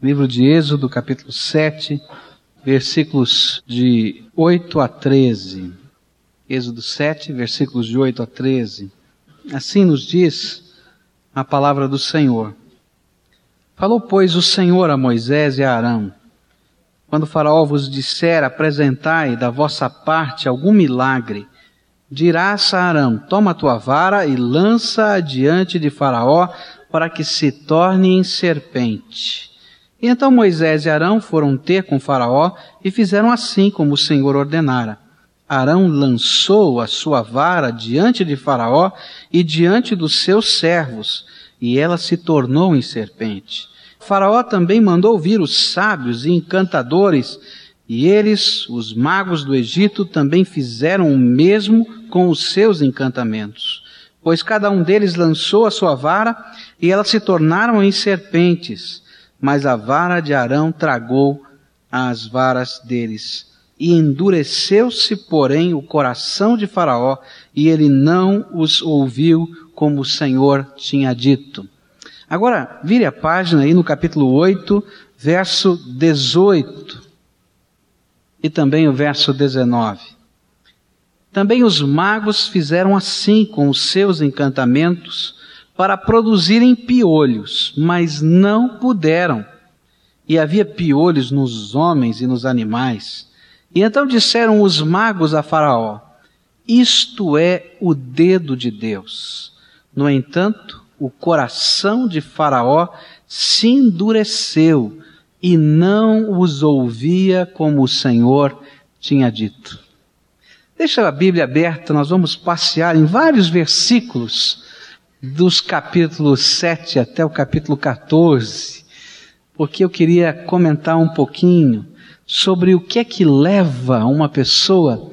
Livro de Êxodo, capítulo 7, versículos de 8 a 13. Êxodo 7, versículos de 8 a 13. Assim nos diz a palavra do Senhor. Falou, pois, o Senhor a Moisés e a Arão: Quando o Faraó vos disser, apresentai da vossa parte algum milagre, dirás a Arão: Toma a tua vara e lança-a diante de Faraó, para que se torne em serpente. E então Moisés e Arão foram ter com Faraó e fizeram assim como o Senhor ordenara. Arão lançou a sua vara diante de Faraó e diante dos seus servos, e ela se tornou em serpente. Faraó também mandou vir os sábios e encantadores, e eles, os magos do Egito, também fizeram o mesmo com os seus encantamentos. Pois cada um deles lançou a sua vara, e elas se tornaram em serpentes mas a vara de Arão tragou as varas deles. E endureceu-se, porém, o coração de Faraó, e ele não os ouviu como o Senhor tinha dito. Agora, vire a página aí no capítulo 8, verso 18 e também o verso 19. Também os magos fizeram assim com os seus encantamentos, para produzirem piolhos, mas não puderam. E havia piolhos nos homens e nos animais. E então disseram os magos a Faraó: Isto é o dedo de Deus. No entanto, o coração de Faraó se endureceu e não os ouvia como o Senhor tinha dito. Deixa a Bíblia aberta, nós vamos passear em vários versículos dos capítulos 7 até o capítulo 14, porque eu queria comentar um pouquinho sobre o que é que leva uma pessoa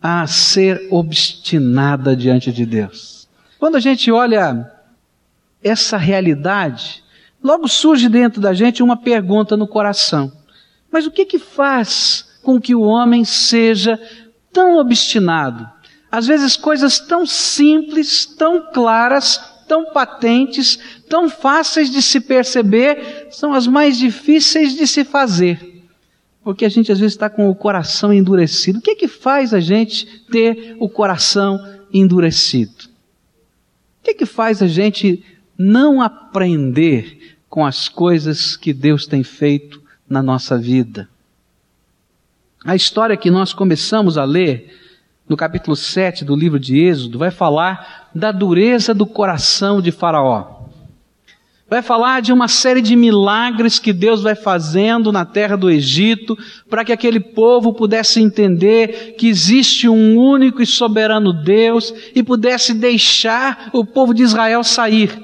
a ser obstinada diante de Deus. Quando a gente olha essa realidade, logo surge dentro da gente uma pergunta no coração. Mas o que que faz com que o homem seja tão obstinado? Às vezes coisas tão simples, tão claras, tão patentes, tão fáceis de se perceber, são as mais difíceis de se fazer. Porque a gente às vezes está com o coração endurecido. O que é que faz a gente ter o coração endurecido? O que é que faz a gente não aprender com as coisas que Deus tem feito na nossa vida? A história que nós começamos a ler no capítulo 7 do livro de Êxodo, vai falar da dureza do coração de Faraó. Vai falar de uma série de milagres que Deus vai fazendo na terra do Egito para que aquele povo pudesse entender que existe um único e soberano Deus e pudesse deixar o povo de Israel sair.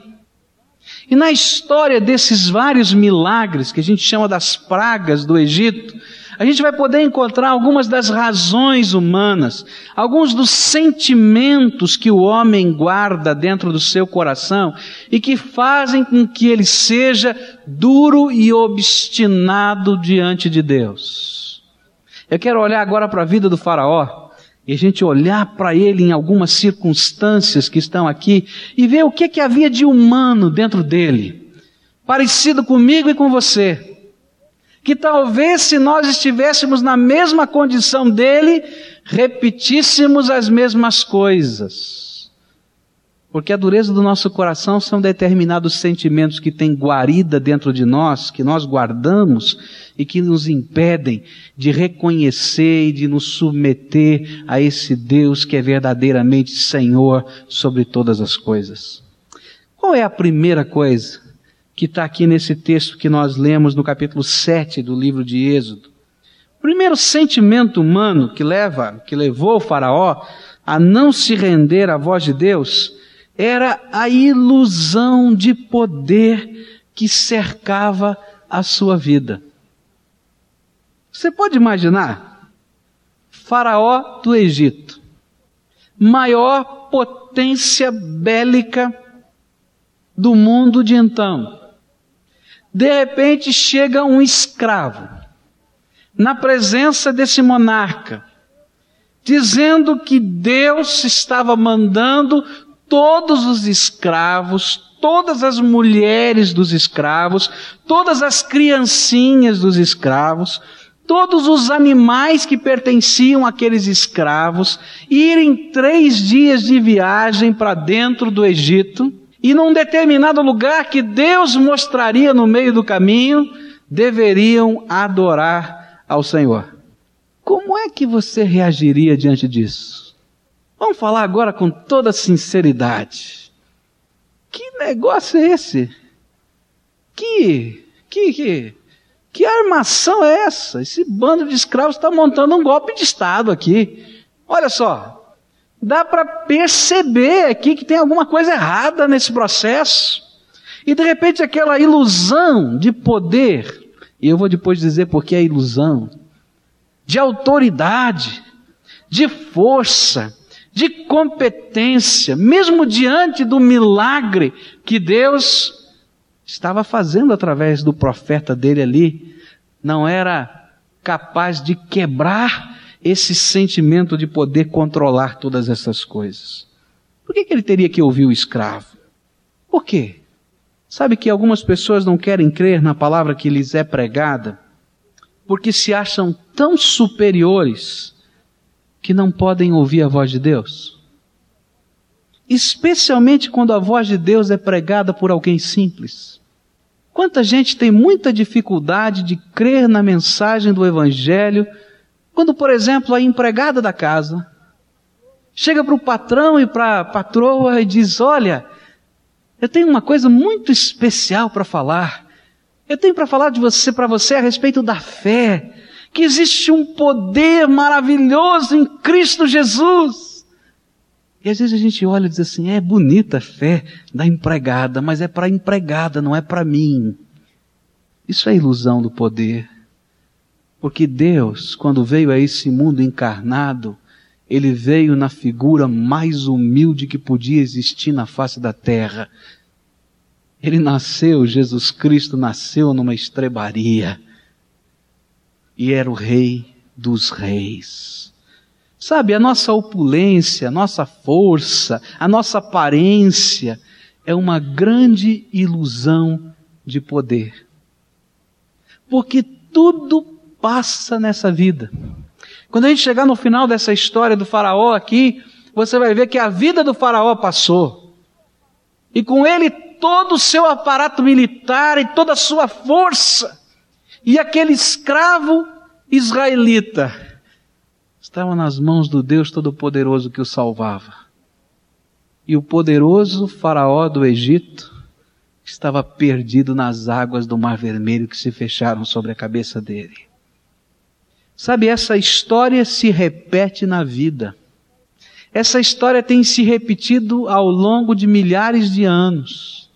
E na história desses vários milagres que a gente chama das pragas do Egito, a gente vai poder encontrar algumas das razões humanas, alguns dos sentimentos que o homem guarda dentro do seu coração e que fazem com que ele seja duro e obstinado diante de Deus. Eu quero olhar agora para a vida do Faraó e a gente olhar para ele em algumas circunstâncias que estão aqui e ver o que, que havia de humano dentro dele, parecido comigo e com você que talvez se nós estivéssemos na mesma condição dele, repetíssemos as mesmas coisas. Porque a dureza do nosso coração são determinados sentimentos que têm guarida dentro de nós, que nós guardamos e que nos impedem de reconhecer e de nos submeter a esse Deus que é verdadeiramente Senhor sobre todas as coisas. Qual é a primeira coisa que está aqui nesse texto que nós lemos no capítulo 7 do livro de Êxodo. O primeiro sentimento humano que leva, que levou o faraó a não se render à voz de Deus, era a ilusão de poder que cercava a sua vida. Você pode imaginar? Faraó do Egito, maior potência bélica do mundo de então, de repente chega um escravo na presença desse monarca, dizendo que Deus estava mandando todos os escravos, todas as mulheres dos escravos, todas as criancinhas dos escravos, todos os animais que pertenciam àqueles escravos, irem três dias de viagem para dentro do Egito, e num determinado lugar que Deus mostraria no meio do caminho, deveriam adorar ao Senhor. Como é que você reagiria diante disso? Vamos falar agora com toda sinceridade. Que negócio é esse? Que, que, que, que armação é essa? Esse bando de escravos está montando um golpe de Estado aqui. Olha só, dá para perceber aqui que tem alguma coisa errada nesse processo. E de repente aquela ilusão de poder, e eu vou depois dizer por que é ilusão, de autoridade, de força, de competência, mesmo diante do milagre que Deus estava fazendo através do profeta dele ali, não era capaz de quebrar esse sentimento de poder controlar todas essas coisas. Por que, que ele teria que ouvir o escravo? Por quê? Sabe que algumas pessoas não querem crer na palavra que lhes é pregada porque se acham tão superiores que não podem ouvir a voz de Deus? Especialmente quando a voz de Deus é pregada por alguém simples. Quanta gente tem muita dificuldade de crer na mensagem do Evangelho, quando, por exemplo, a empregada da casa chega para o patrão e para a patroa e diz: Olha, eu tenho uma coisa muito especial para falar. Eu tenho para falar de você para você a respeito da fé, que existe um poder maravilhoso em Cristo Jesus. E às vezes a gente olha e diz assim: é bonita a fé da empregada, mas é para a empregada, não é para mim. Isso é ilusão do poder. Porque Deus, quando veio a esse mundo encarnado, ele veio na figura mais humilde que podia existir na face da terra. Ele nasceu, Jesus Cristo nasceu numa estrebaria. E era o Rei dos Reis. Sabe, a nossa opulência, a nossa força, a nossa aparência é uma grande ilusão de poder. Porque tudo passa nessa vida. Quando a gente chegar no final dessa história do Faraó aqui, você vai ver que a vida do Faraó passou. E com ele todo o seu aparato militar e toda a sua força. E aquele escravo israelita estava nas mãos do Deus Todo-Poderoso que o salvava. E o poderoso Faraó do Egito estava perdido nas águas do Mar Vermelho que se fecharam sobre a cabeça dele. Sabe, essa história se repete na vida. Essa história tem se repetido ao longo de milhares de anos.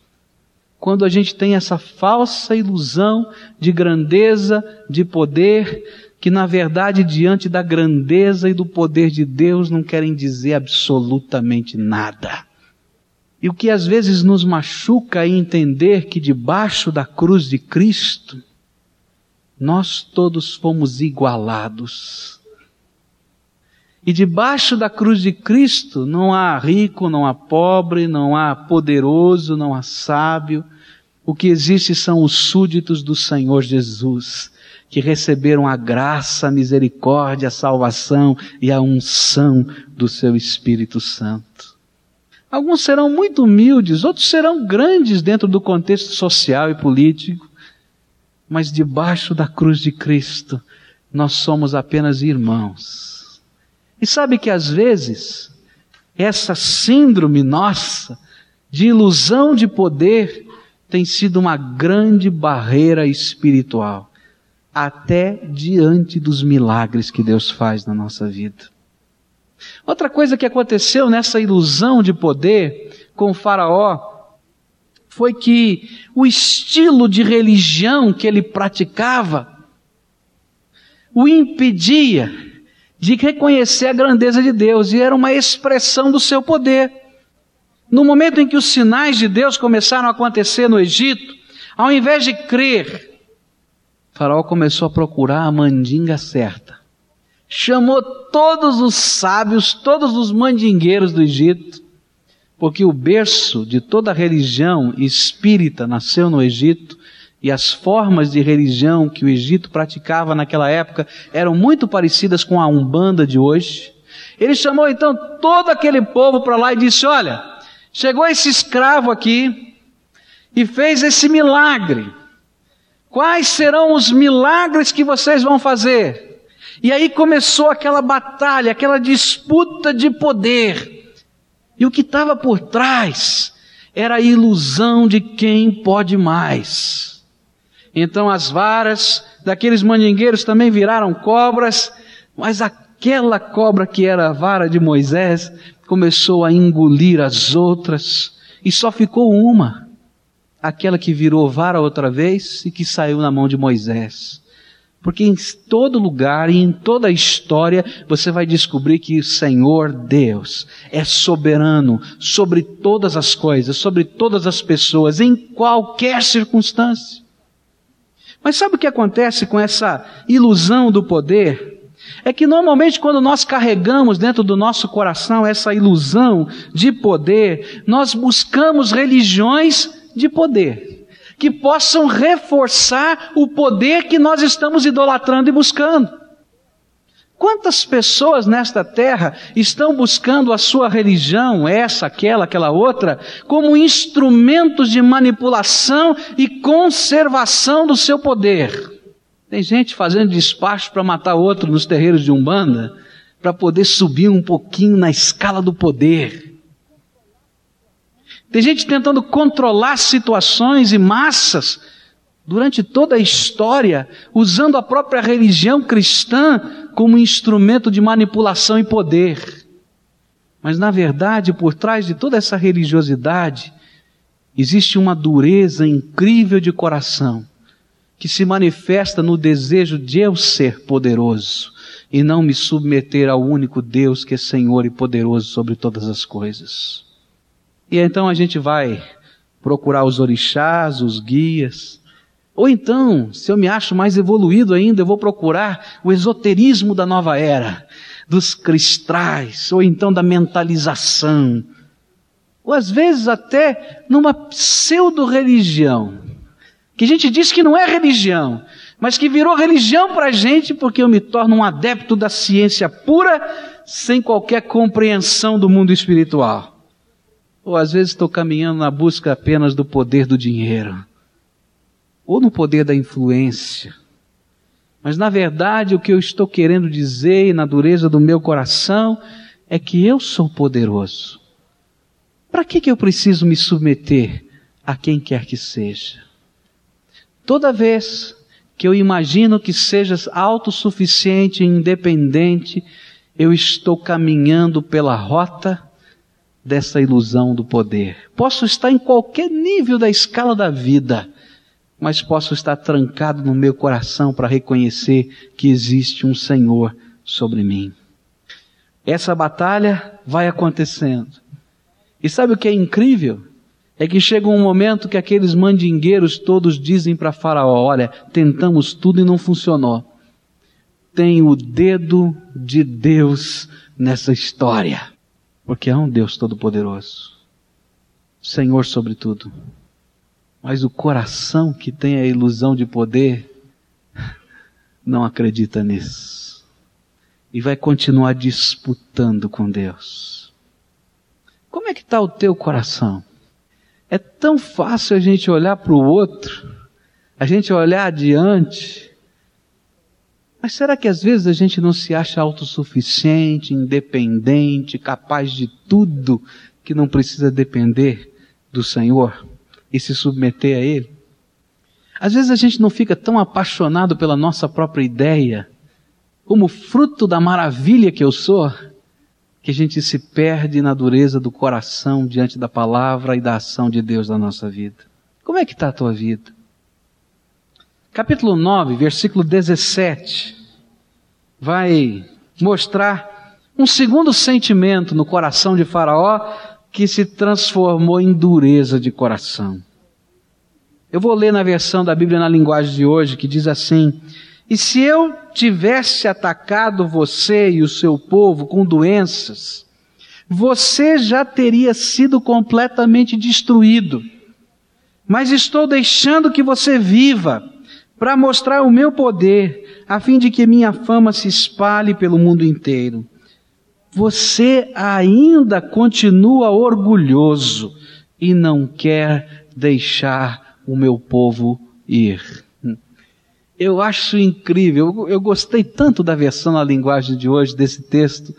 Quando a gente tem essa falsa ilusão de grandeza, de poder, que na verdade, diante da grandeza e do poder de Deus, não querem dizer absolutamente nada. E o que às vezes nos machuca é entender que debaixo da cruz de Cristo, nós todos fomos igualados. E debaixo da cruz de Cristo não há rico, não há pobre, não há poderoso, não há sábio. O que existe são os súditos do Senhor Jesus, que receberam a graça, a misericórdia, a salvação e a unção do seu Espírito Santo. Alguns serão muito humildes, outros serão grandes dentro do contexto social e político, mas debaixo da cruz de Cristo, nós somos apenas irmãos. E sabe que às vezes, essa síndrome nossa, de ilusão de poder, tem sido uma grande barreira espiritual, até diante dos milagres que Deus faz na nossa vida. Outra coisa que aconteceu nessa ilusão de poder com o Faraó foi que o estilo de religião que ele praticava o impedia de reconhecer a grandeza de Deus e era uma expressão do seu poder. No momento em que os sinais de Deus começaram a acontecer no Egito, ao invés de crer, faraó começou a procurar a mandinga certa. Chamou todos os sábios, todos os mandingueiros do Egito, porque o berço de toda religião espírita nasceu no Egito e as formas de religião que o Egito praticava naquela época eram muito parecidas com a Umbanda de hoje. Ele chamou então todo aquele povo para lá e disse: Olha, chegou esse escravo aqui e fez esse milagre. Quais serão os milagres que vocês vão fazer? E aí começou aquela batalha, aquela disputa de poder. E o que estava por trás era a ilusão de quem pode mais. Então as varas daqueles mandingueiros também viraram cobras, mas aquela cobra que era a vara de Moisés começou a engolir as outras e só ficou uma, aquela que virou vara outra vez e que saiu na mão de Moisés. Porque em todo lugar e em toda a história você vai descobrir que o Senhor Deus é soberano sobre todas as coisas, sobre todas as pessoas, em qualquer circunstância. Mas sabe o que acontece com essa ilusão do poder? É que normalmente quando nós carregamos dentro do nosso coração essa ilusão de poder, nós buscamos religiões de poder que possam reforçar o poder que nós estamos idolatrando e buscando. Quantas pessoas nesta terra estão buscando a sua religião, essa, aquela, aquela outra, como instrumentos de manipulação e conservação do seu poder? Tem gente fazendo despacho para matar outro nos terreiros de Umbanda, para poder subir um pouquinho na escala do poder. Tem gente tentando controlar situações e massas durante toda a história, usando a própria religião cristã como instrumento de manipulação e poder. Mas na verdade, por trás de toda essa religiosidade, existe uma dureza incrível de coração que se manifesta no desejo de eu ser poderoso e não me submeter ao único Deus que é Senhor e poderoso sobre todas as coisas. E então a gente vai procurar os orixás, os guias. Ou então, se eu me acho mais evoluído ainda, eu vou procurar o esoterismo da nova era, dos cristais, ou então da mentalização. Ou às vezes até numa pseudo-religião, que a gente diz que não é religião, mas que virou religião para a gente porque eu me torno um adepto da ciência pura, sem qualquer compreensão do mundo espiritual. Ou às vezes estou caminhando na busca apenas do poder do dinheiro, ou no poder da influência. Mas na verdade o que eu estou querendo dizer e na dureza do meu coração é que eu sou poderoso. Para que, que eu preciso me submeter a quem quer que seja? Toda vez que eu imagino que sejas autossuficiente e independente, eu estou caminhando pela rota dessa ilusão do poder. Posso estar em qualquer nível da escala da vida, mas posso estar trancado no meu coração para reconhecer que existe um Senhor sobre mim. Essa batalha vai acontecendo. E sabe o que é incrível? É que chega um momento que aqueles mandingueiros todos dizem para Faraó: Olha, tentamos tudo e não funcionou. Tem o dedo de Deus nessa história. Porque há um Deus Todo-Poderoso, Senhor sobre tudo. Mas o coração que tem a ilusão de poder não acredita nisso. E vai continuar disputando com Deus. Como é que está o teu coração? É tão fácil a gente olhar para o outro, a gente olhar adiante mas será que às vezes a gente não se acha autossuficiente, independente, capaz de tudo que não precisa depender do Senhor e se submeter a Ele? Às vezes a gente não fica tão apaixonado pela nossa própria ideia, como fruto da maravilha que eu sou, que a gente se perde na dureza do coração diante da palavra e da ação de Deus na nossa vida. Como é que está a tua vida? Capítulo 9, versículo 17, vai mostrar um segundo sentimento no coração de Faraó que se transformou em dureza de coração. Eu vou ler na versão da Bíblia na linguagem de hoje que diz assim: E se eu tivesse atacado você e o seu povo com doenças, você já teria sido completamente destruído. Mas estou deixando que você viva para mostrar o meu poder, a fim de que minha fama se espalhe pelo mundo inteiro. Você ainda continua orgulhoso e não quer deixar o meu povo ir. Eu acho incrível, eu, gostei tanto da versão na linguagem de hoje desse texto,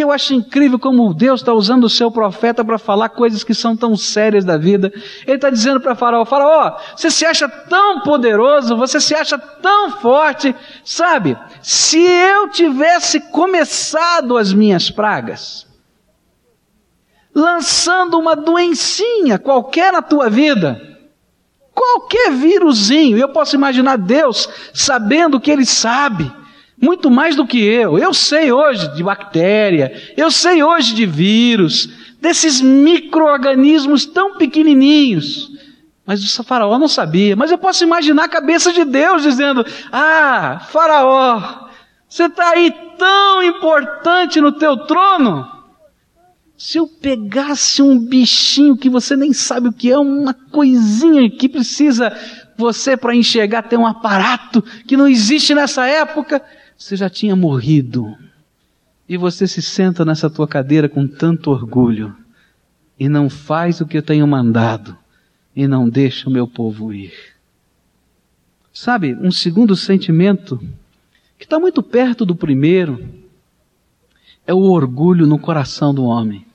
porque eu acho incrível como Deus está usando o seu profeta para falar coisas que são tão sérias da vida. Ele está dizendo para Faraó: Faraó, você se acha tão poderoso, você se acha tão forte, sabe? Se eu tivesse começado as minhas pragas, lançando uma doencinha qualquer na tua vida, qualquer vírusinho, eu posso imaginar Deus sabendo que Ele sabe muito mais do que eu. Eu sei hoje de bactéria, eu sei hoje de vírus, desses micro-organismos tão pequenininhos. Mas o faraó não sabia. Mas eu posso imaginar a cabeça de Deus dizendo: Ah, faraó, você está aí tão importante no teu trono. Se eu pegasse um bichinho que você nem sabe o que é, uma coisinha que precisa você para enxergar ter um aparato que não existe nessa época, você já tinha morrido. E você se senta nessa tua cadeira com tanto orgulho e não faz o que eu tenho mandado e não deixa o meu povo ir. Sabe, um segundo sentimento que está muito perto do primeiro é o orgulho no coração do homem.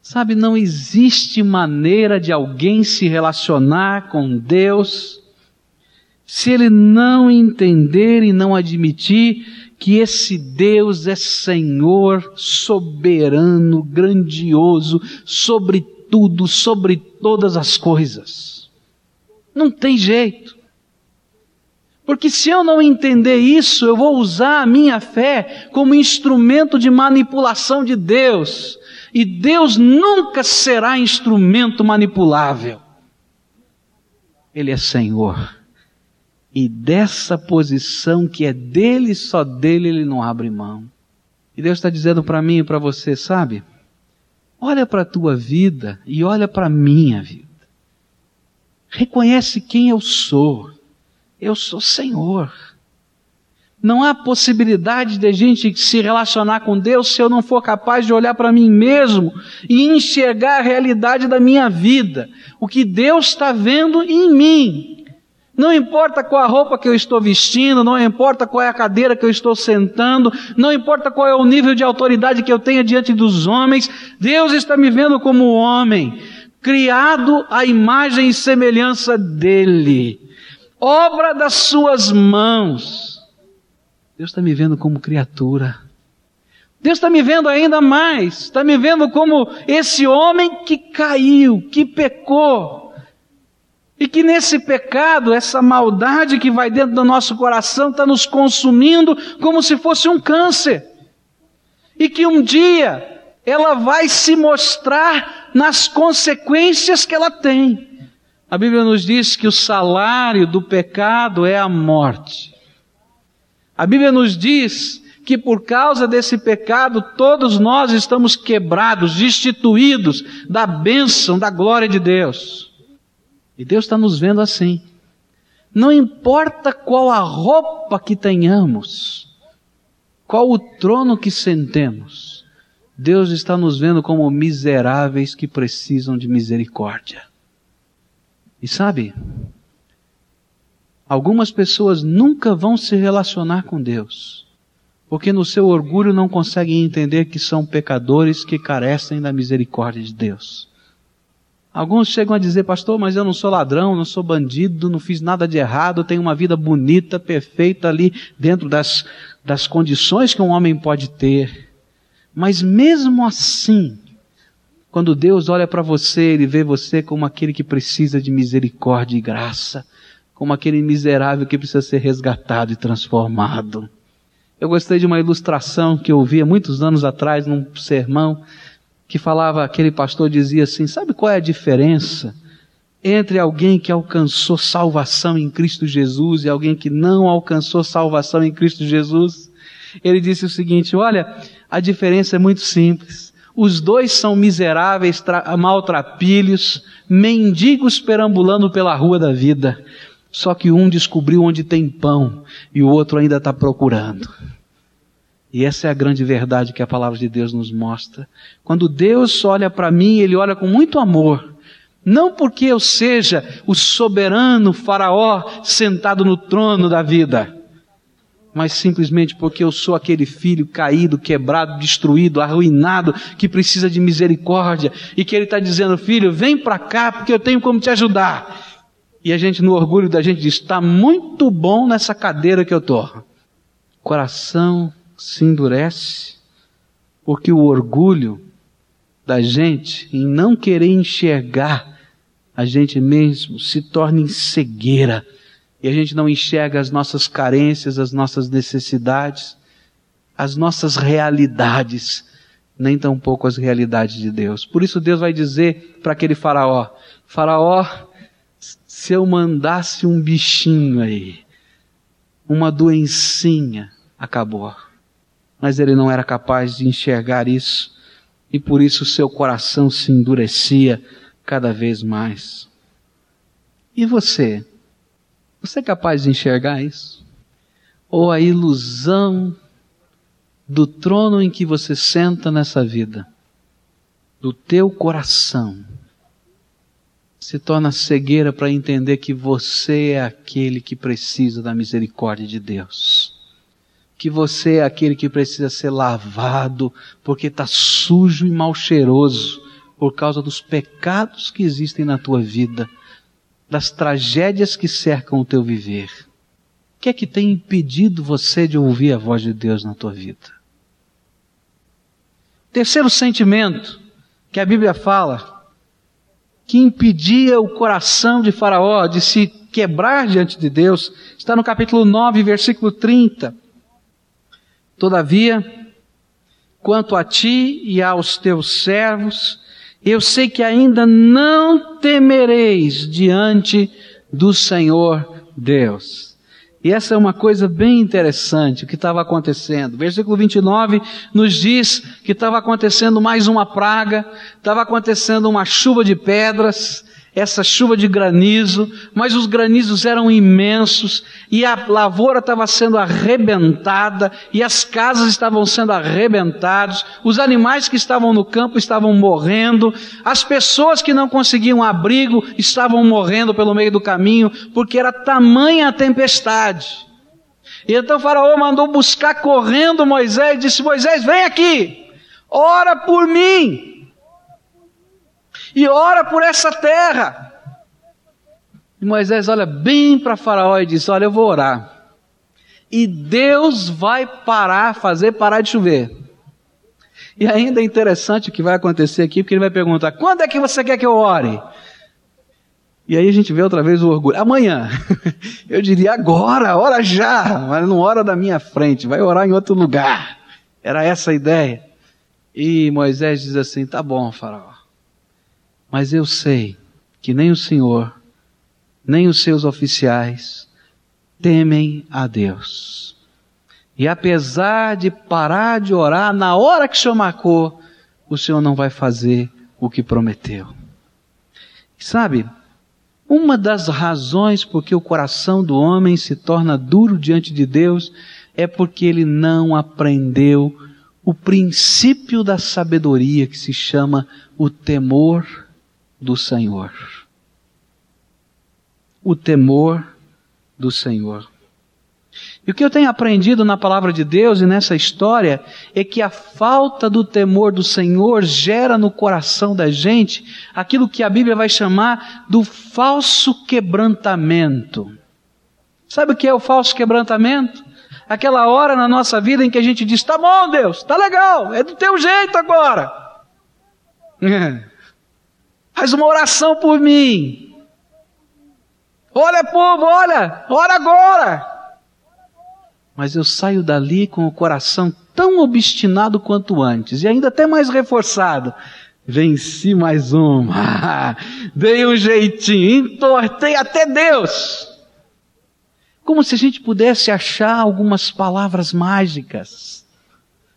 Sabe, não existe maneira de alguém se relacionar com Deus se ele não entender e não admitir que esse Deus é Senhor, soberano, grandioso, sobre tudo, sobre todas as coisas. Não tem jeito. Porque se eu não entender isso, eu vou usar a minha fé como instrumento de manipulação de Deus. E Deus nunca será instrumento manipulável. Ele é Senhor. E dessa posição que é dele, só dele, ele não abre mão. E Deus está dizendo para mim e para você, sabe? Olha para a tua vida e olha para a minha vida. Reconhece quem eu sou. Eu sou Senhor. Não há possibilidade de a gente se relacionar com Deus se eu não for capaz de olhar para mim mesmo e enxergar a realidade da minha vida. O que Deus está vendo em mim. Não importa qual a roupa que eu estou vestindo, não importa qual é a cadeira que eu estou sentando, não importa qual é o nível de autoridade que eu tenha diante dos homens, Deus está me vendo como homem, criado à imagem e semelhança dEle, obra das suas mãos. Deus está me vendo como criatura. Deus está me vendo ainda mais, está me vendo como esse homem que caiu, que pecou, e que nesse pecado, essa maldade que vai dentro do nosso coração está nos consumindo como se fosse um câncer. E que um dia ela vai se mostrar nas consequências que ela tem. A Bíblia nos diz que o salário do pecado é a morte. A Bíblia nos diz que por causa desse pecado todos nós estamos quebrados, destituídos da bênção, da glória de Deus. E Deus está nos vendo assim. Não importa qual a roupa que tenhamos, qual o trono que sentemos, Deus está nos vendo como miseráveis que precisam de misericórdia. E sabe, algumas pessoas nunca vão se relacionar com Deus, porque no seu orgulho não conseguem entender que são pecadores que carecem da misericórdia de Deus. Alguns chegam a dizer, pastor, mas eu não sou ladrão, não sou bandido, não fiz nada de errado, tenho uma vida bonita, perfeita ali dentro das, das condições que um homem pode ter. Mas mesmo assim, quando Deus olha para você, Ele vê você como aquele que precisa de misericórdia e graça, como aquele miserável que precisa ser resgatado e transformado. Eu gostei de uma ilustração que eu ouvi há muitos anos atrás num sermão que falava, aquele pastor dizia assim: sabe qual é a diferença entre alguém que alcançou salvação em Cristo Jesus e alguém que não alcançou salvação em Cristo Jesus? Ele disse o seguinte: olha, a diferença é muito simples. Os dois são miseráveis, maltrapilhos, mendigos perambulando pela rua da vida. Só que um descobriu onde tem pão e o outro ainda está procurando. E essa é a grande verdade que a palavra de Deus nos mostra. Quando Deus olha para mim, Ele olha com muito amor. Não porque eu seja o soberano faraó sentado no trono da vida, mas simplesmente porque eu sou aquele filho caído, quebrado, destruído, arruinado, que precisa de misericórdia e que Ele está dizendo, filho, vem para cá porque eu tenho como te ajudar. E a gente, no orgulho da gente, diz, está muito bom nessa cadeira que eu estou. Coração se endurece, porque o orgulho da gente em não querer enxergar a gente mesmo se torna em cegueira e a gente não enxerga as nossas carências, as nossas necessidades, as nossas realidades, nem tampouco as realidades de Deus. Por isso Deus vai dizer para aquele faraó: Faraó, se eu mandasse um bichinho aí, uma doencinha, acabou mas ele não era capaz de enxergar isso e por isso seu coração se endurecia cada vez mais. E você? Você é capaz de enxergar isso? Ou a ilusão do trono em que você senta nessa vida, do teu coração, se torna cegueira para entender que você é aquele que precisa da misericórdia de Deus que você é aquele que precisa ser lavado, porque está sujo e mal cheiroso por causa dos pecados que existem na tua vida, das tragédias que cercam o teu viver. O que é que tem impedido você de ouvir a voz de Deus na tua vida? Terceiro sentimento que a Bíblia fala, que impedia o coração de Faraó de se quebrar diante de Deus, está no capítulo 9, versículo 30. Todavia, quanto a ti e aos teus servos, eu sei que ainda não temereis diante do Senhor Deus. E essa é uma coisa bem interessante o que estava acontecendo. Versículo 29 nos diz que estava acontecendo mais uma praga, estava acontecendo uma chuva de pedras, essa chuva de granizo, mas os granizos eram imensos e a lavoura estava sendo arrebentada e as casas estavam sendo arrebentadas, os animais que estavam no campo estavam morrendo, as pessoas que não conseguiam abrigo estavam morrendo pelo meio do caminho, porque era tamanha a tempestade. E então faraó mandou buscar correndo Moisés e disse: Moisés, vem aqui, ora por mim e ora por essa terra. E Moisés olha bem para Faraó e diz: Olha, eu vou orar. E Deus vai parar, fazer parar de chover. E ainda é interessante o que vai acontecer aqui, porque ele vai perguntar: quando é que você quer que eu ore? E aí a gente vê outra vez o orgulho. Amanhã. Eu diria agora, ora já, mas não ora da minha frente, vai orar em outro lugar. Era essa a ideia. E Moisés diz assim: tá bom, Faraó. Mas eu sei que nem o Senhor, nem os seus oficiais temem a Deus. E apesar de parar de orar na hora que o Senhor marcou, o Senhor não vai fazer o que prometeu. Sabe, uma das razões por que o coração do homem se torna duro diante de Deus é porque ele não aprendeu o princípio da sabedoria que se chama o temor do Senhor. O temor do Senhor. E o que eu tenho aprendido na palavra de Deus e nessa história é que a falta do temor do Senhor gera no coração da gente aquilo que a Bíblia vai chamar do falso quebrantamento. Sabe o que é o falso quebrantamento? Aquela hora na nossa vida em que a gente diz: tá bom, Deus, tá legal, é do teu jeito agora. Faz uma oração por mim. Olha, povo, olha, ora agora. Mas eu saio dali com o coração tão obstinado quanto antes, e ainda até mais reforçado. Venci mais uma. Dei um jeitinho, entortei até Deus. Como se a gente pudesse achar algumas palavras mágicas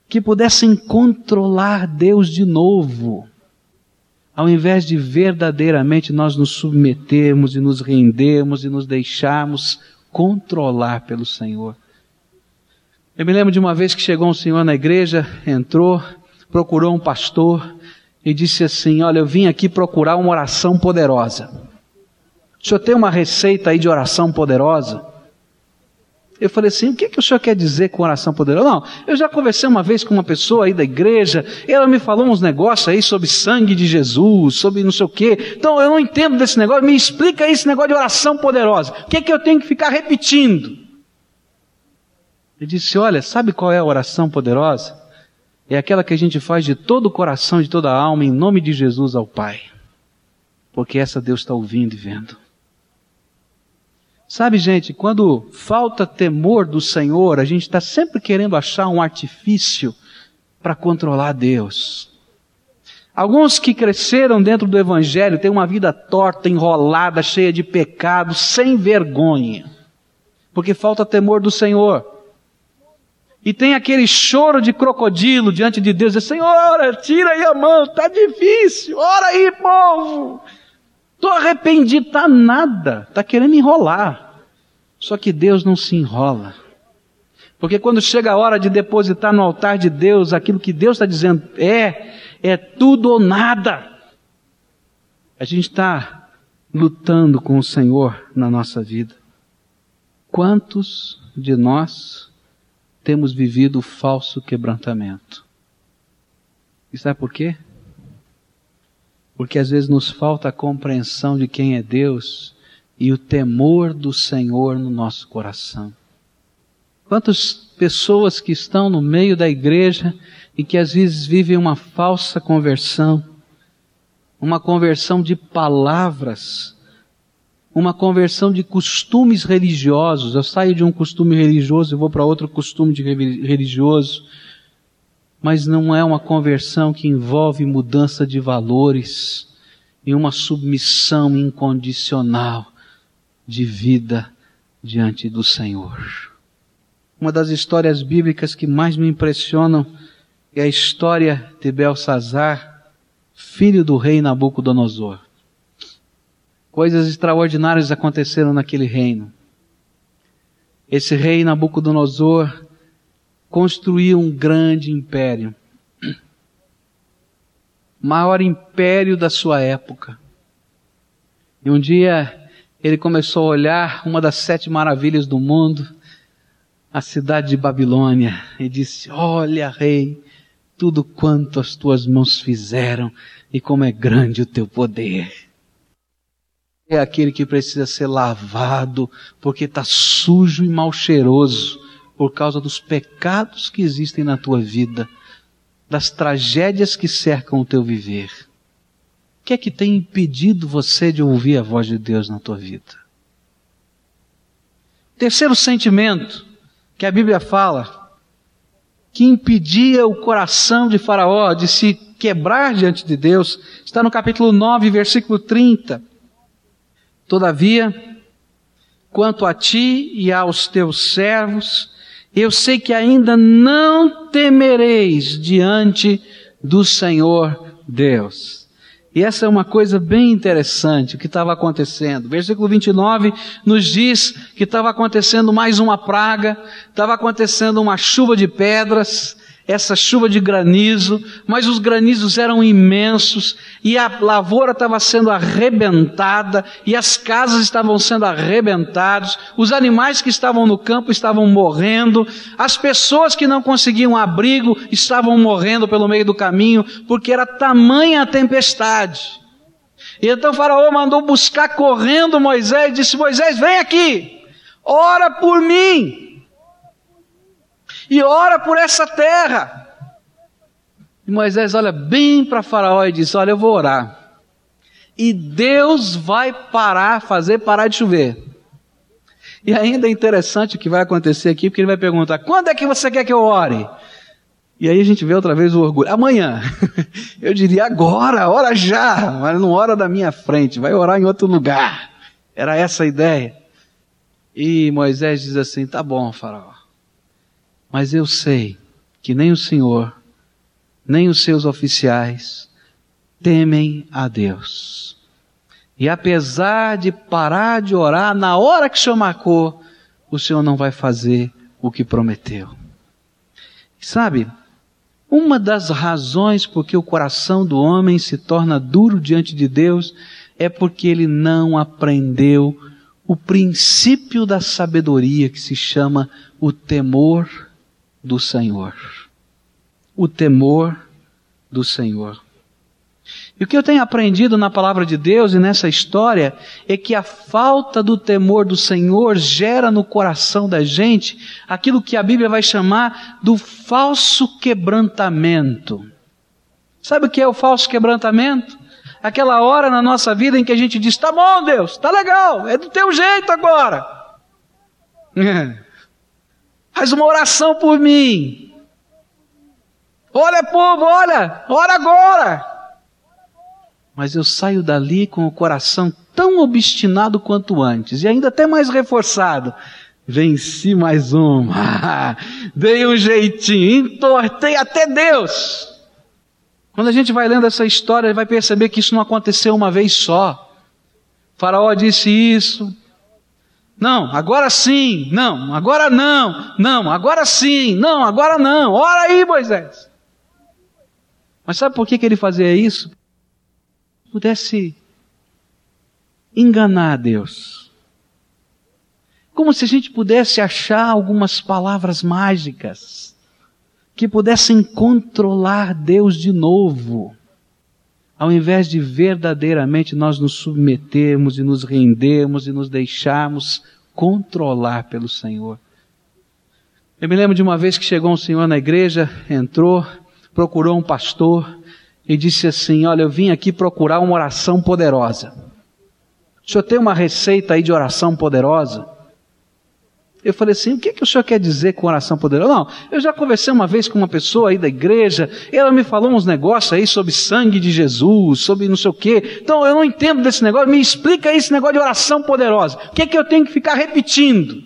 que pudessem controlar Deus de novo, ao invés de verdadeiramente nós nos submetermos e nos rendermos e nos deixarmos controlar pelo Senhor. Eu me lembro de uma vez que chegou um senhor na igreja, entrou, procurou um pastor e disse assim: Olha, eu vim aqui procurar uma oração poderosa. O senhor tem uma receita aí de oração poderosa? Eu falei assim: o que, que o senhor quer dizer com oração poderosa? Não, eu já conversei uma vez com uma pessoa aí da igreja, ela me falou uns negócios aí sobre sangue de Jesus, sobre não sei o quê. Então eu não entendo desse negócio, me explica aí esse negócio de oração poderosa. O que, que eu tenho que ficar repetindo? Ele disse: Olha, sabe qual é a oração poderosa? É aquela que a gente faz de todo o coração, de toda a alma, em nome de Jesus ao Pai. Porque essa Deus está ouvindo e vendo. Sabe, gente, quando falta temor do Senhor, a gente está sempre querendo achar um artifício para controlar Deus. Alguns que cresceram dentro do Evangelho têm uma vida torta, enrolada, cheia de pecados, sem vergonha, porque falta temor do Senhor. E tem aquele choro de crocodilo diante de Deus, Senhor, tira aí a mão, tá difícil, ora aí, povo. Estou arrependido, tá nada, tá querendo enrolar. Só que Deus não se enrola. Porque quando chega a hora de depositar no altar de Deus aquilo que Deus está dizendo é, é tudo ou nada. A gente está lutando com o Senhor na nossa vida. Quantos de nós temos vivido o falso quebrantamento? E sabe por quê? Porque às vezes nos falta a compreensão de quem é Deus e o temor do Senhor no nosso coração. Quantas pessoas que estão no meio da igreja e que às vezes vivem uma falsa conversão, uma conversão de palavras, uma conversão de costumes religiosos. Eu saio de um costume religioso e vou para outro costume religioso mas não é uma conversão que envolve mudança de valores e uma submissão incondicional de vida diante do Senhor. Uma das histórias bíblicas que mais me impressionam é a história de Belsazar, filho do rei Nabucodonosor. Coisas extraordinárias aconteceram naquele reino. Esse rei Nabucodonosor construiu um grande império. Maior império da sua época. E um dia ele começou a olhar uma das sete maravilhas do mundo, a cidade de Babilônia, e disse: Olha, rei, tudo quanto as tuas mãos fizeram e como é grande o teu poder. É aquele que precisa ser lavado porque está sujo e mal cheiroso por causa dos pecados que existem na tua vida, das tragédias que cercam o teu viver. O que é que tem impedido você de ouvir a voz de Deus na tua vida? Terceiro sentimento que a Bíblia fala, que impedia o coração de Faraó de se quebrar diante de Deus, está no capítulo 9, versículo 30. Todavia, quanto a ti e aos teus servos, eu sei que ainda não temereis diante do Senhor Deus. E essa é uma coisa bem interessante o que estava acontecendo. Versículo 29 nos diz que estava acontecendo mais uma praga, estava acontecendo uma chuva de pedras, essa chuva de granizo, mas os granizos eram imensos e a lavoura estava sendo arrebentada e as casas estavam sendo arrebentadas, os animais que estavam no campo estavam morrendo, as pessoas que não conseguiam abrigo estavam morrendo pelo meio do caminho, porque era tamanha a tempestade. E então faraó mandou buscar correndo Moisés e disse: Moisés, vem aqui, ora por mim e ora por essa terra. E Moisés olha bem para Faraó e diz: Olha, eu vou orar. E Deus vai parar, fazer parar de chover. E ainda é interessante o que vai acontecer aqui, porque ele vai perguntar: quando é que você quer que eu ore? E aí a gente vê outra vez o orgulho. Amanhã. Eu diria agora, ora já, mas não ora da minha frente, vai orar em outro lugar. Era essa a ideia. E Moisés diz assim: tá bom, Faraó. Mas eu sei que nem o Senhor, nem os seus oficiais temem a Deus. E apesar de parar de orar na hora que o Senhor marcou, o Senhor não vai fazer o que prometeu. Sabe, uma das razões por que o coração do homem se torna duro diante de Deus é porque ele não aprendeu o princípio da sabedoria que se chama o temor do Senhor. O temor do Senhor. E o que eu tenho aprendido na palavra de Deus e nessa história é que a falta do temor do Senhor gera no coração da gente aquilo que a Bíblia vai chamar do falso quebrantamento. Sabe o que é o falso quebrantamento? Aquela hora na nossa vida em que a gente diz: tá bom, Deus, tá legal, é do teu jeito agora. Faz uma oração por mim. Olha, povo, olha, ora agora mas eu saio dali com o coração tão obstinado quanto antes, e ainda até mais reforçado. Venci mais uma, dei um jeitinho, entortei até Deus. Quando a gente vai lendo essa história, vai perceber que isso não aconteceu uma vez só. O faraó disse isso. Não, agora sim. Não, agora não. Não, agora sim. Não, agora não. Ora aí, Moisés. Mas sabe por que, que ele fazia isso? pudesse enganar Deus. Como se a gente pudesse achar algumas palavras mágicas que pudessem controlar Deus de novo, ao invés de verdadeiramente nós nos submetermos e nos rendermos e nos deixarmos controlar pelo Senhor. Eu me lembro de uma vez que chegou um senhor na igreja, entrou, procurou um pastor, e disse assim: Olha, eu vim aqui procurar uma oração poderosa. O senhor tem uma receita aí de oração poderosa? Eu falei assim: o que, que o senhor quer dizer com oração poderosa? Não, eu já conversei uma vez com uma pessoa aí da igreja, ela me falou uns negócios aí sobre sangue de Jesus, sobre não sei o quê. Então eu não entendo desse negócio, me explica aí esse negócio de oração poderosa. O que, que eu tenho que ficar repetindo?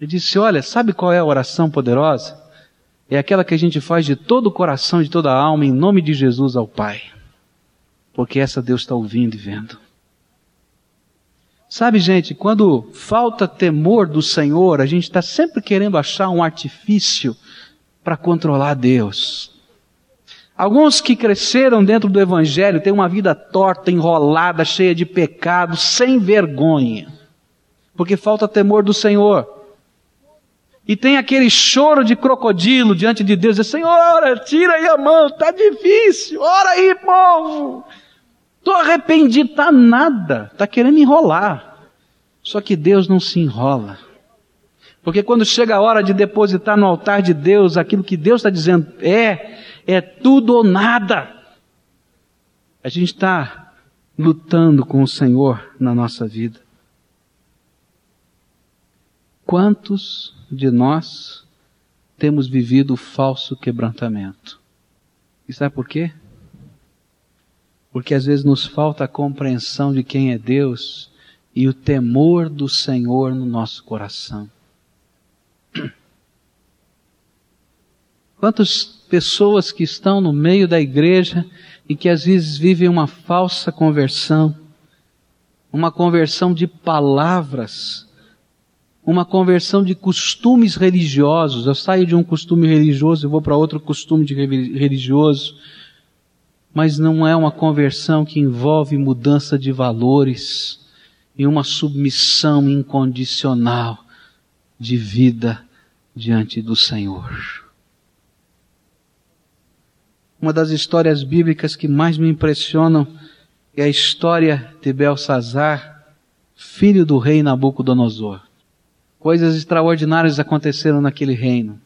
Ele disse: Olha, sabe qual é a oração poderosa? é aquela que a gente faz de todo o coração, de toda a alma, em nome de Jesus ao Pai. Porque essa Deus está ouvindo e vendo. Sabe, gente, quando falta temor do Senhor, a gente está sempre querendo achar um artifício para controlar Deus. Alguns que cresceram dentro do Evangelho têm uma vida torta, enrolada, cheia de pecados, sem vergonha, porque falta temor do Senhor e tem aquele choro de crocodilo diante de Deus, diz, Senhor, tira aí a mão, tá difícil, ora aí, povo. Tô arrependido, tá nada, tá querendo enrolar. Só que Deus não se enrola. Porque quando chega a hora de depositar no altar de Deus aquilo que Deus está dizendo é, é tudo ou nada. A gente está lutando com o Senhor na nossa vida. Quantos de nós temos vivido o falso quebrantamento? E sabe por quê? Porque às vezes nos falta a compreensão de quem é Deus e o temor do Senhor no nosso coração. Quantas pessoas que estão no meio da igreja e que às vezes vivem uma falsa conversão, uma conversão de palavras, uma conversão de costumes religiosos. Eu saio de um costume religioso e vou para outro costume religioso. Mas não é uma conversão que envolve mudança de valores e uma submissão incondicional de vida diante do Senhor. Uma das histórias bíblicas que mais me impressionam é a história de Belsazar, filho do rei Nabucodonosor. Coisas extraordinárias aconteceram naquele reino.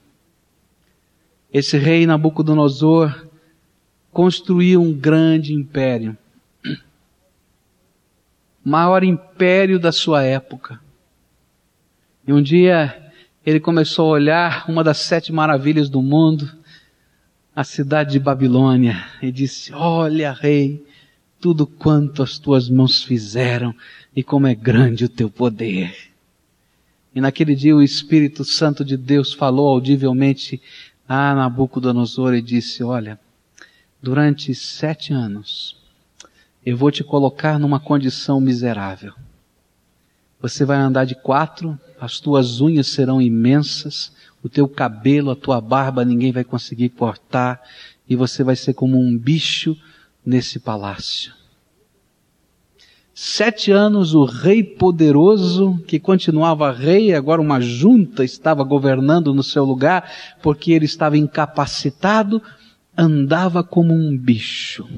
Esse rei Nabucodonosor construiu um grande império. Maior império da sua época. E um dia ele começou a olhar uma das sete maravilhas do mundo, a cidade de Babilônia, e disse: Olha, rei, tudo quanto as tuas mãos fizeram e como é grande o teu poder. E naquele dia o Espírito Santo de Deus falou audivelmente a Nabucodonosor e disse: Olha, durante sete anos eu vou te colocar numa condição miserável. Você vai andar de quatro, as tuas unhas serão imensas, o teu cabelo, a tua barba ninguém vai conseguir cortar, e você vai ser como um bicho nesse palácio. Sete anos o rei poderoso, que continuava rei, agora uma junta estava governando no seu lugar, porque ele estava incapacitado, andava como um bicho.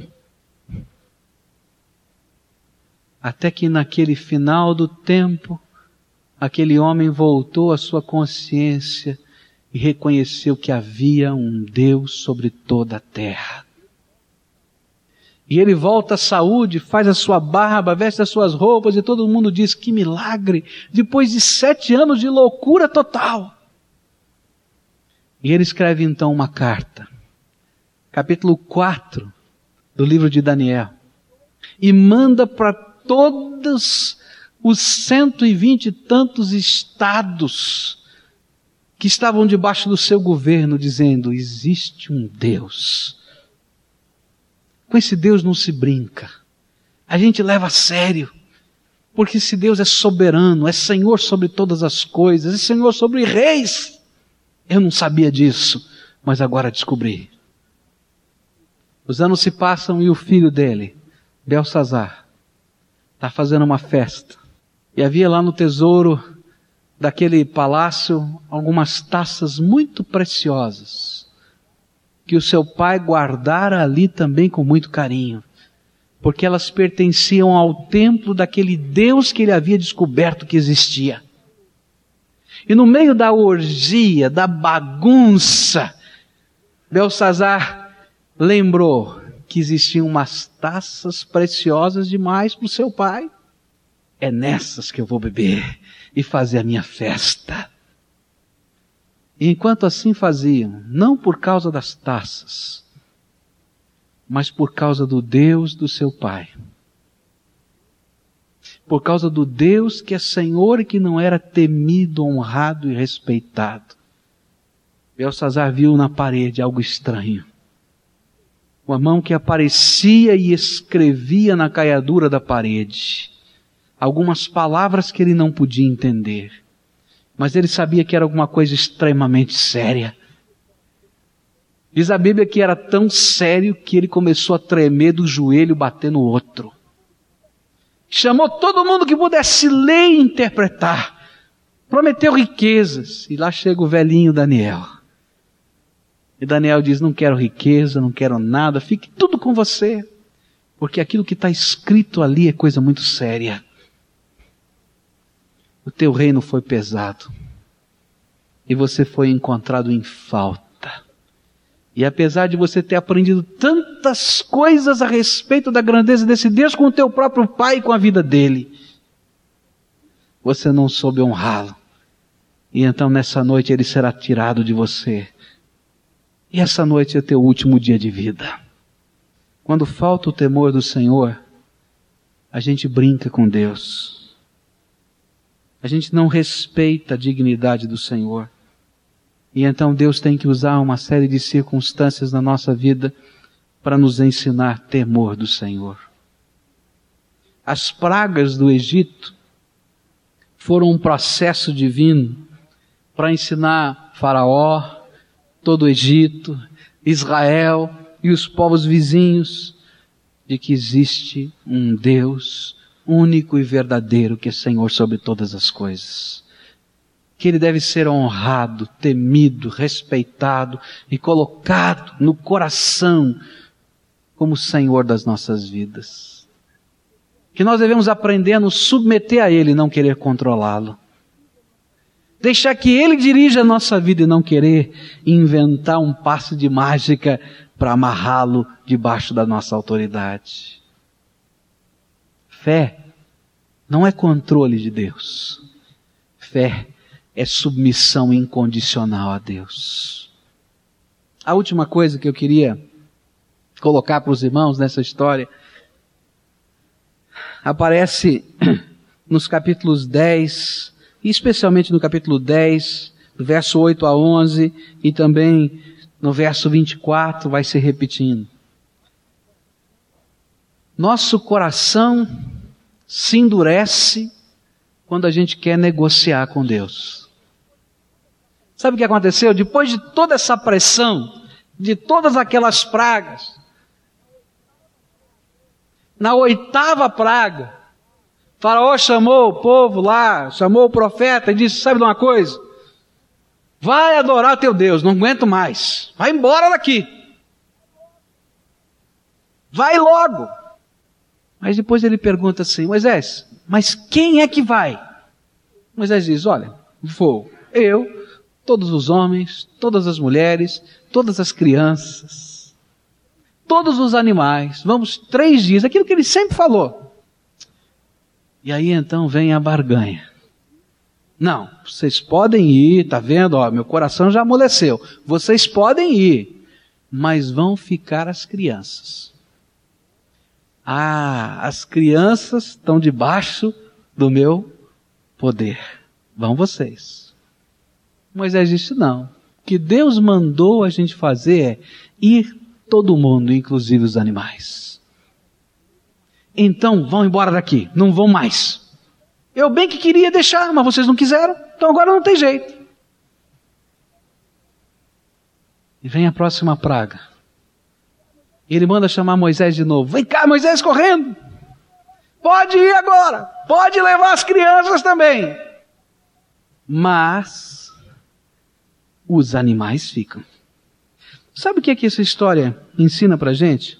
Até que naquele final do tempo, aquele homem voltou à sua consciência e reconheceu que havia um Deus sobre toda a terra. E ele volta à saúde, faz a sua barba, veste as suas roupas e todo mundo diz que milagre, depois de sete anos de loucura total. E ele escreve então uma carta, capítulo 4 do livro de Daniel, e manda para todos os cento e vinte e tantos estados que estavam debaixo do seu governo, dizendo: existe um Deus. Com esse Deus não se brinca. A gente leva a sério. Porque esse Deus é soberano, é Senhor sobre todas as coisas, é Senhor sobre reis. Eu não sabia disso, mas agora descobri. Os anos se passam e o filho dele, Belsazar, está fazendo uma festa. E havia lá no tesouro daquele palácio algumas taças muito preciosas, que o seu pai guardara ali também com muito carinho, porque elas pertenciam ao templo daquele Deus que ele havia descoberto que existia. E no meio da orgia, da bagunça, Belsazar lembrou que existiam umas taças preciosas demais para o seu pai. É nessas que eu vou beber e fazer a minha festa. E enquanto assim faziam, não por causa das taças, mas por causa do Deus do seu pai. Por causa do Deus que é Senhor e que não era temido, honrado e respeitado. Belsazar viu na parede algo estranho uma mão que aparecia e escrevia na caiadura da parede algumas palavras que ele não podia entender, mas ele sabia que era alguma coisa extremamente séria. Diz a Bíblia que era tão sério que ele começou a tremer do joelho, bater no outro. Chamou todo mundo que pudesse ler e interpretar. Prometeu riquezas. E lá chega o velhinho Daniel. E Daniel diz: Não quero riqueza, não quero nada, fique tudo com você, porque aquilo que está escrito ali é coisa muito séria. O teu reino foi pesado, e você foi encontrado em falta. E apesar de você ter aprendido tantas coisas a respeito da grandeza desse Deus com o teu próprio pai e com a vida dele, você não soube honrá-lo. E então nessa noite ele será tirado de você e essa noite é teu último dia de vida. Quando falta o temor do Senhor, a gente brinca com Deus. A gente não respeita a dignidade do Senhor. E então Deus tem que usar uma série de circunstâncias na nossa vida para nos ensinar temor do Senhor. As pragas do Egito foram um processo divino para ensinar Faraó, todo o Egito, Israel e os povos vizinhos de que existe um Deus único e verdadeiro que é Senhor sobre todas as coisas. Que ele deve ser honrado, temido, respeitado e colocado no coração como Senhor das nossas vidas. Que nós devemos aprender a nos submeter a Ele não querer controlá-lo. Deixar que Ele dirija a nossa vida e não querer inventar um passo de mágica para amarrá-lo debaixo da nossa autoridade. Fé não é controle de Deus. Fé é submissão incondicional a Deus. A última coisa que eu queria colocar para os irmãos nessa história aparece nos capítulos 10 especialmente no capítulo 10, do verso 8 a 11 e também no verso 24 vai se repetindo. Nosso coração se endurece quando a gente quer negociar com Deus. Sabe o que aconteceu? Depois de toda essa pressão, de todas aquelas pragas, na oitava praga, Faraó chamou o povo lá, chamou o profeta e disse: Sabe de uma coisa? Vai adorar teu Deus, não aguento mais. Vai embora daqui. Vai logo. Mas depois ele pergunta assim: Moisés, mas quem é que vai? Moisés diz: Olha, vou eu, todos os homens, todas as mulheres, todas as crianças, todos os animais. Vamos três dias, aquilo que ele sempre falou. E aí então vem a barganha. Não, vocês podem ir, tá vendo? Ó, meu coração já amoleceu. Vocês podem ir, mas vão ficar as crianças. Ah, as crianças estão debaixo do meu poder. Vão vocês. Moisés disse: não. O que Deus mandou a gente fazer é ir todo mundo, inclusive os animais. Então vão embora daqui, não vão mais. Eu bem que queria deixar, mas vocês não quiseram, então agora não tem jeito. E vem a próxima praga. Ele manda chamar Moisés de novo. Vem cá, Moisés correndo. Pode ir agora. Pode levar as crianças também. Mas os animais ficam. Sabe o que, é que essa história ensina pra gente?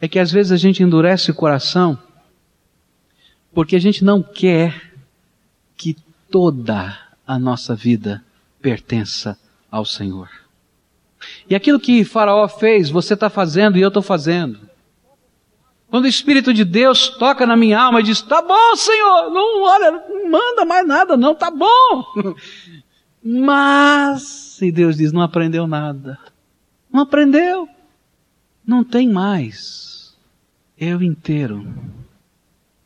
É que às vezes a gente endurece o coração porque a gente não quer que toda a nossa vida pertença ao Senhor. E aquilo que Faraó fez, você está fazendo e eu estou fazendo. Quando o Espírito de Deus toca na minha alma e diz: Tá bom, Senhor, não, olha, não manda mais nada, não, tá bom. Mas, e Deus diz: Não aprendeu nada. Não aprendeu. Não tem mais eu inteiro,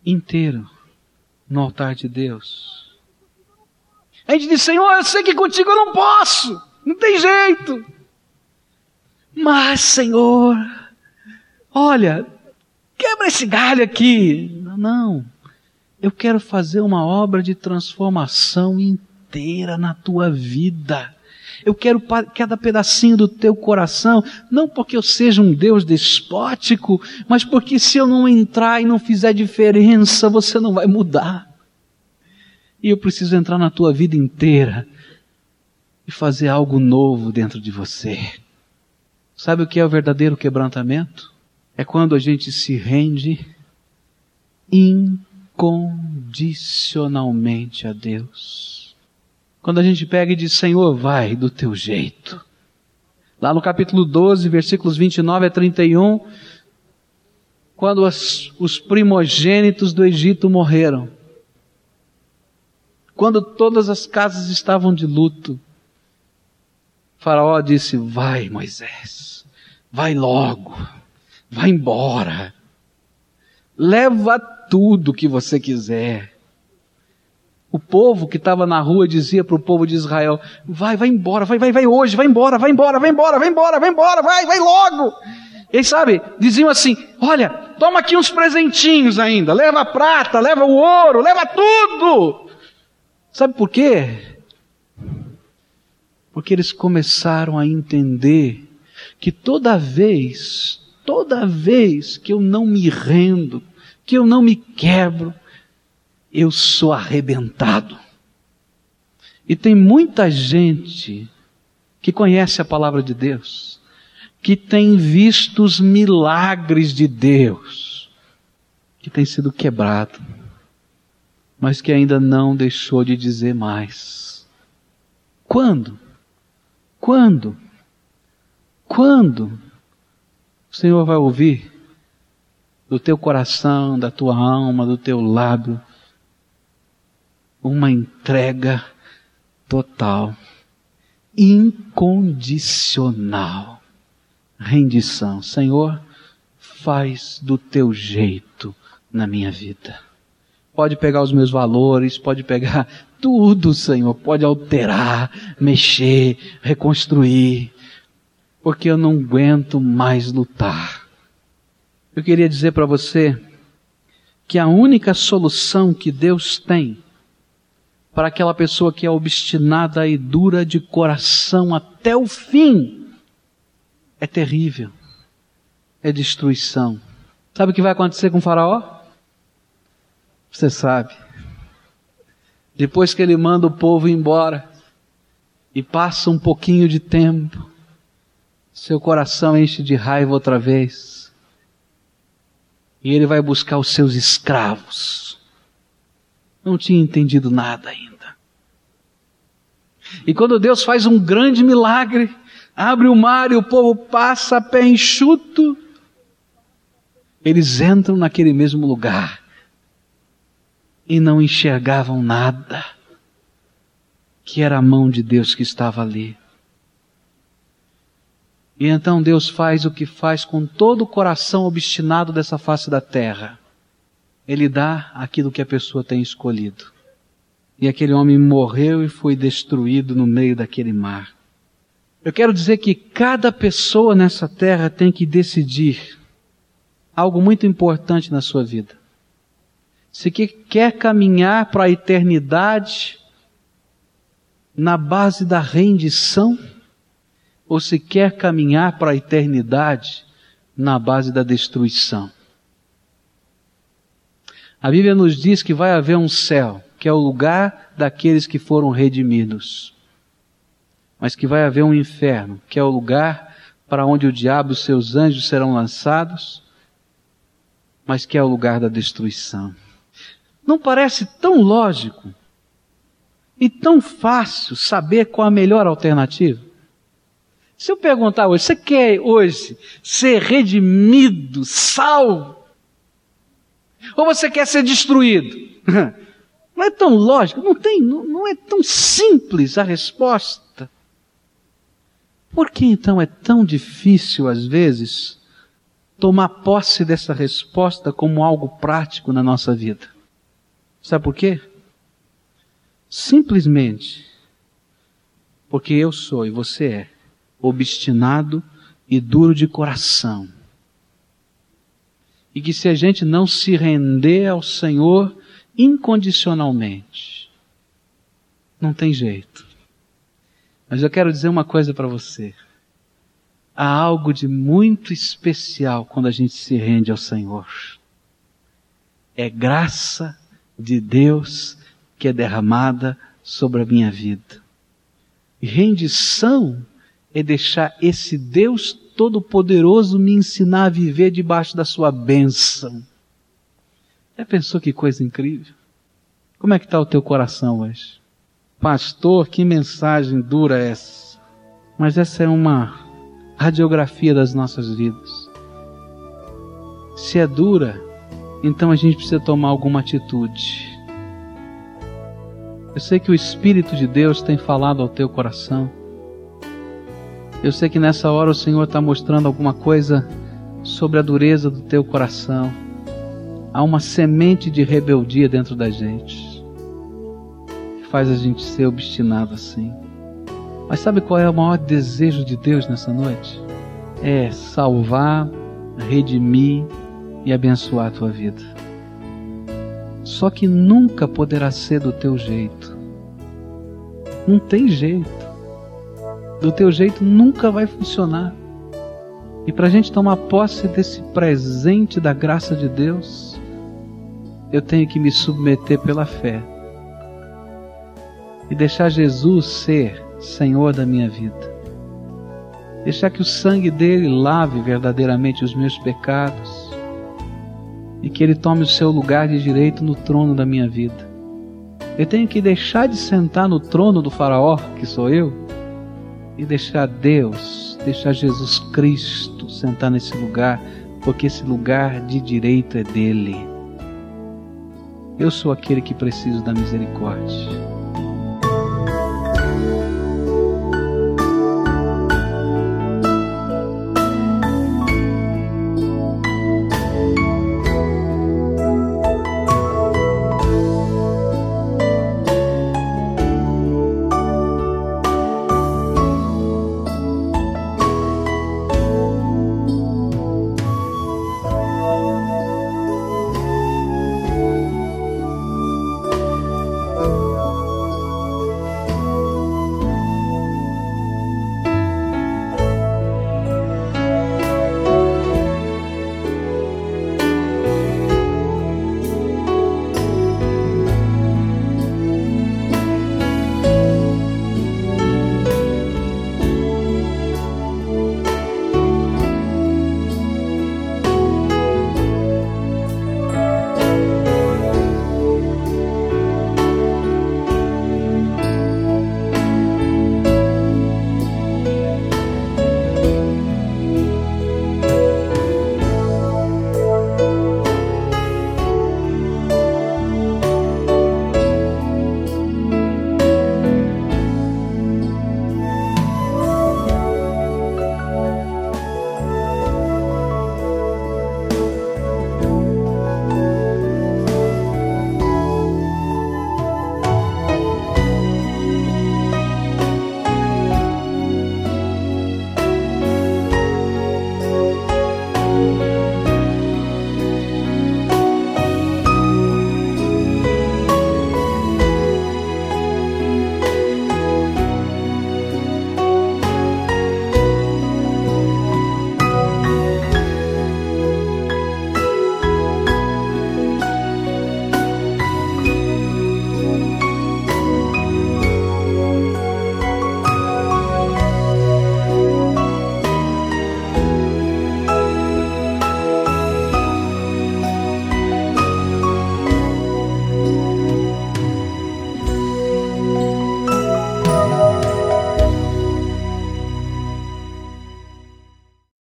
inteiro, no altar de Deus. A gente diz, Senhor, eu sei que contigo eu não posso, não tem jeito. Mas, Senhor, olha, quebra esse galho aqui. Não, eu quero fazer uma obra de transformação inteira na tua vida. Eu quero cada pedacinho do teu coração, não porque eu seja um Deus despótico, mas porque se eu não entrar e não fizer diferença, você não vai mudar. E eu preciso entrar na tua vida inteira e fazer algo novo dentro de você. Sabe o que é o verdadeiro quebrantamento? É quando a gente se rende incondicionalmente a Deus. Quando a gente pega e diz, Senhor, vai do teu jeito. Lá no capítulo 12, versículos 29 a 31, quando as, os primogênitos do Egito morreram, quando todas as casas estavam de luto, Faraó disse: Vai, Moisés, vai logo, vai embora, leva tudo que você quiser. O povo que estava na rua dizia para o povo de Israel: vai, vai embora, vai, vai, vai hoje, vai embora, vai embora, vai embora, vai embora, vai embora, vai, vai logo. Eles sabe, diziam assim: olha, toma aqui uns presentinhos ainda, leva a prata, leva o ouro, leva tudo. Sabe por quê? Porque eles começaram a entender que toda vez, toda vez que eu não me rendo, que eu não me quebro, eu sou arrebentado. E tem muita gente que conhece a palavra de Deus, que tem visto os milagres de Deus, que tem sido quebrado, mas que ainda não deixou de dizer mais. Quando? Quando? Quando o Senhor vai ouvir do teu coração, da tua alma, do teu lábio, uma entrega total, incondicional. Rendição. Senhor, faz do teu jeito na minha vida. pode pegar os meus valores, pode pegar tudo, Senhor, pode alterar, mexer, reconstruir, porque eu não aguento mais lutar. Eu queria dizer para você que a única solução que Deus tem para aquela pessoa que é obstinada e dura de coração até o fim é terrível. É destruição. Sabe o que vai acontecer com o Faraó? Você sabe. Depois que ele manda o povo embora e passa um pouquinho de tempo, seu coração enche de raiva outra vez. E ele vai buscar os seus escravos. Não tinha entendido nada ainda. E quando Deus faz um grande milagre, abre o mar e o povo passa a pé enxuto, eles entram naquele mesmo lugar e não enxergavam nada, que era a mão de Deus que estava ali. E então Deus faz o que faz com todo o coração obstinado dessa face da terra. Ele dá aquilo que a pessoa tem escolhido. E aquele homem morreu e foi destruído no meio daquele mar. Eu quero dizer que cada pessoa nessa terra tem que decidir algo muito importante na sua vida. Se quer caminhar para a eternidade na base da rendição, ou se quer caminhar para a eternidade na base da destruição. A Bíblia nos diz que vai haver um céu, que é o lugar daqueles que foram redimidos. Mas que vai haver um inferno, que é o lugar para onde o diabo e seus anjos serão lançados, mas que é o lugar da destruição. Não parece tão lógico e tão fácil saber qual a melhor alternativa? Se eu perguntar hoje, você quer hoje ser redimido, salvo? Ou você quer ser destruído? Não é tão lógico, não tem, não, não é tão simples a resposta. Por que então é tão difícil às vezes tomar posse dessa resposta como algo prático na nossa vida? Sabe por quê? Simplesmente porque eu sou e você é obstinado e duro de coração. E que se a gente não se render ao Senhor incondicionalmente, não tem jeito. Mas eu quero dizer uma coisa para você. Há algo de muito especial quando a gente se rende ao Senhor. É graça de Deus que é derramada sobre a minha vida. Rendição é deixar esse Deus Todo-Poderoso me ensinar a viver debaixo da sua bênção. Já pensou que coisa incrível? Como é que está o teu coração hoje? Pastor, que mensagem dura essa. Mas essa é uma radiografia das nossas vidas. Se é dura, então a gente precisa tomar alguma atitude. Eu sei que o Espírito de Deus tem falado ao teu coração. Eu sei que nessa hora o Senhor está mostrando alguma coisa sobre a dureza do teu coração. Há uma semente de rebeldia dentro da gente que faz a gente ser obstinado assim. Mas sabe qual é o maior desejo de Deus nessa noite? É salvar, redimir e abençoar a tua vida. Só que nunca poderá ser do teu jeito. Não tem jeito do teu jeito nunca vai funcionar. E para a gente tomar posse desse presente da graça de Deus, eu tenho que me submeter pela fé e deixar Jesus ser Senhor da minha vida. Deixar que o sangue dele lave verdadeiramente os meus pecados e que ele tome o seu lugar de direito no trono da minha vida. Eu tenho que deixar de sentar no trono do Faraó, que sou eu, e deixar Deus, deixar Jesus Cristo sentar nesse lugar, porque esse lugar de direito é dele. Eu sou aquele que preciso da misericórdia.